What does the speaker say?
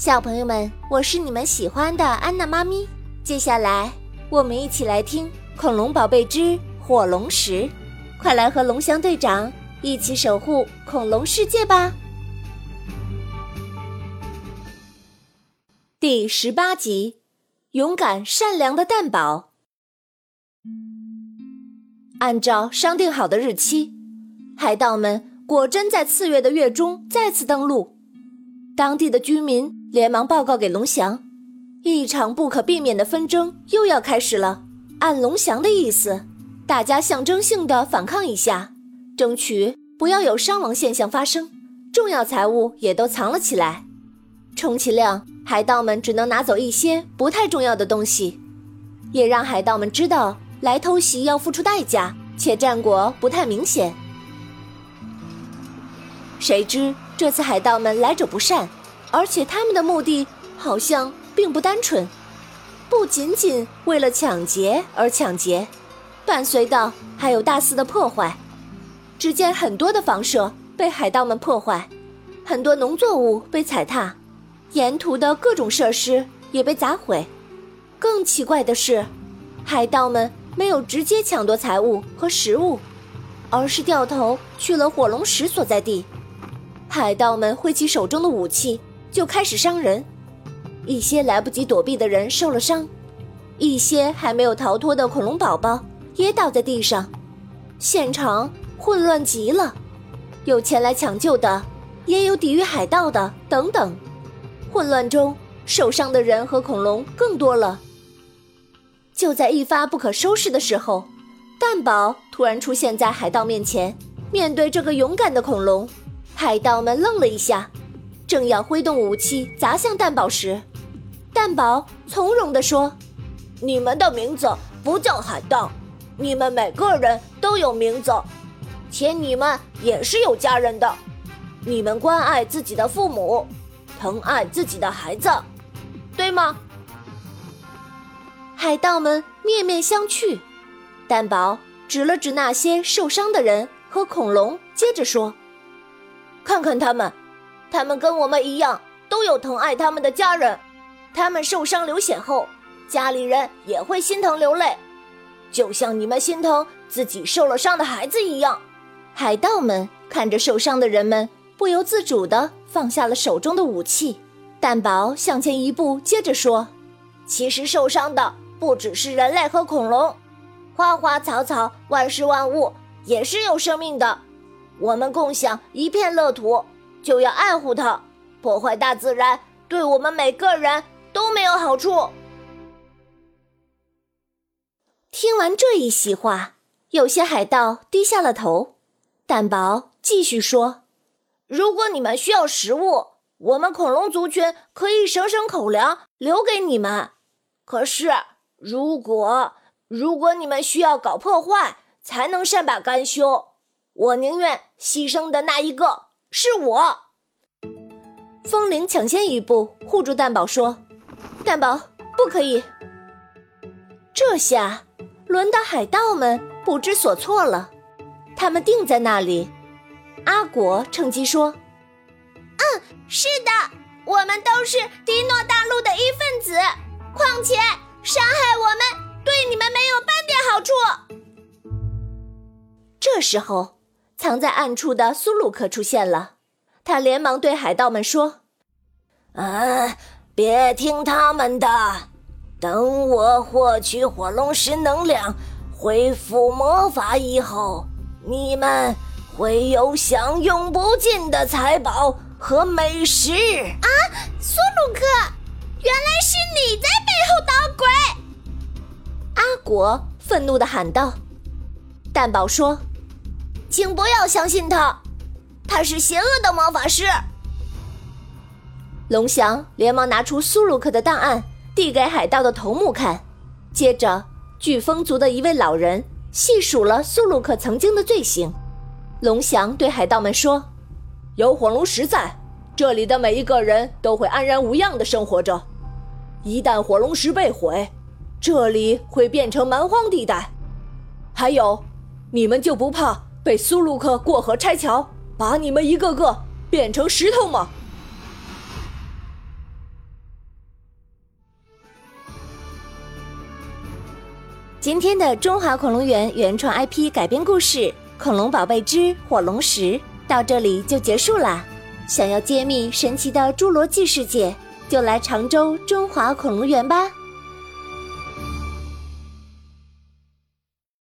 小朋友们，我是你们喜欢的安娜妈咪。接下来，我们一起来听《恐龙宝贝之火龙石》，快来和龙翔队长一起守护恐龙世界吧！第十八集：勇敢善良的蛋宝。按照商定好的日期，海盗们果真在次月的月中再次登陆。当地的居民连忙报告给龙翔，一场不可避免的纷争又要开始了。按龙翔的意思，大家象征性的反抗一下，争取不要有伤亡现象发生。重要财物也都藏了起来，充其量海盗们只能拿走一些不太重要的东西，也让海盗们知道来偷袭要付出代价，且战果不太明显。谁知？这次海盗们来者不善，而且他们的目的好像并不单纯，不仅仅为了抢劫而抢劫，伴随的还有大肆的破坏。只见很多的房舍被海盗们破坏，很多农作物被踩踏，沿途的各种设施也被砸毁。更奇怪的是，海盗们没有直接抢夺财物和食物，而是掉头去了火龙石所在地。海盗们挥起手中的武器，就开始伤人。一些来不及躲避的人受了伤，一些还没有逃脱的恐龙宝宝也倒在地上。现场混乱极了，有前来抢救的，也有抵御海盗的，等等。混乱中，受伤的人和恐龙更多了。就在一发不可收拾的时候，蛋宝突然出现在海盗面前，面对这个勇敢的恐龙。海盗们愣了一下，正要挥动武器砸向蛋宝时，蛋宝从容地说：“你们的名字不叫海盗，你们每个人都有名字，且你们也是有家人的。你们关爱自己的父母，疼爱自己的孩子，对吗？”海盗们面面相觑，蛋宝指了指那些受伤的人和恐龙，接着说。看看他们，他们跟我们一样，都有疼爱他们的家人。他们受伤流血后，家里人也会心疼流泪，就像你们心疼自己受了伤的孩子一样。海盗们看着受伤的人们，不由自主地放下了手中的武器。蛋宝向前一步，接着说：“其实受伤的不只是人类和恐龙，花花草草、万事万物也是有生命的。”我们共享一片乐土，就要爱护它。破坏大自然，对我们每个人都没有好处。听完这一席话，有些海盗低下了头。蛋宝继续说：“如果你们需要食物，我们恐龙族群可以省省口粮，留给你们。可是，如果如果你们需要搞破坏，才能善罢甘休。”我宁愿牺牲的那一个是我。风铃抢先一步护住蛋宝，说：“蛋宝不可以。”这下轮到海盗们不知所措了，他们定在那里。阿果趁机说：“嗯，是的，我们都是迪诺大陆的一份子。况且伤害我们对你们没有半点好处。”这时候。藏在暗处的苏鲁克出现了，他连忙对海盗们说：“啊，别听他们的，等我获取火龙石能量，恢复魔法以后，你们会有享用不尽的财宝和美食。”啊，苏鲁克，原来是你在背后捣鬼！阿果愤怒的喊道。蛋宝说。请不要相信他，他是邪恶的魔法师。龙翔连忙拿出苏鲁克的档案，递给海盗的头目看。接着，飓风族的一位老人细数了苏鲁克曾经的罪行。龙翔对海盗们说：“有火龙石在，这里的每一个人都会安然无恙的生活着。一旦火龙石被毁，这里会变成蛮荒地带。还有，你们就不怕？”被苏鲁克过河拆桥把你们一个个变成石头吗？今天的中华恐龙园原创 ip 改编故事恐龙宝贝之火龙石到这里就结束了想要揭秘神奇的侏罗纪世界就来常州中华恐龙园吧。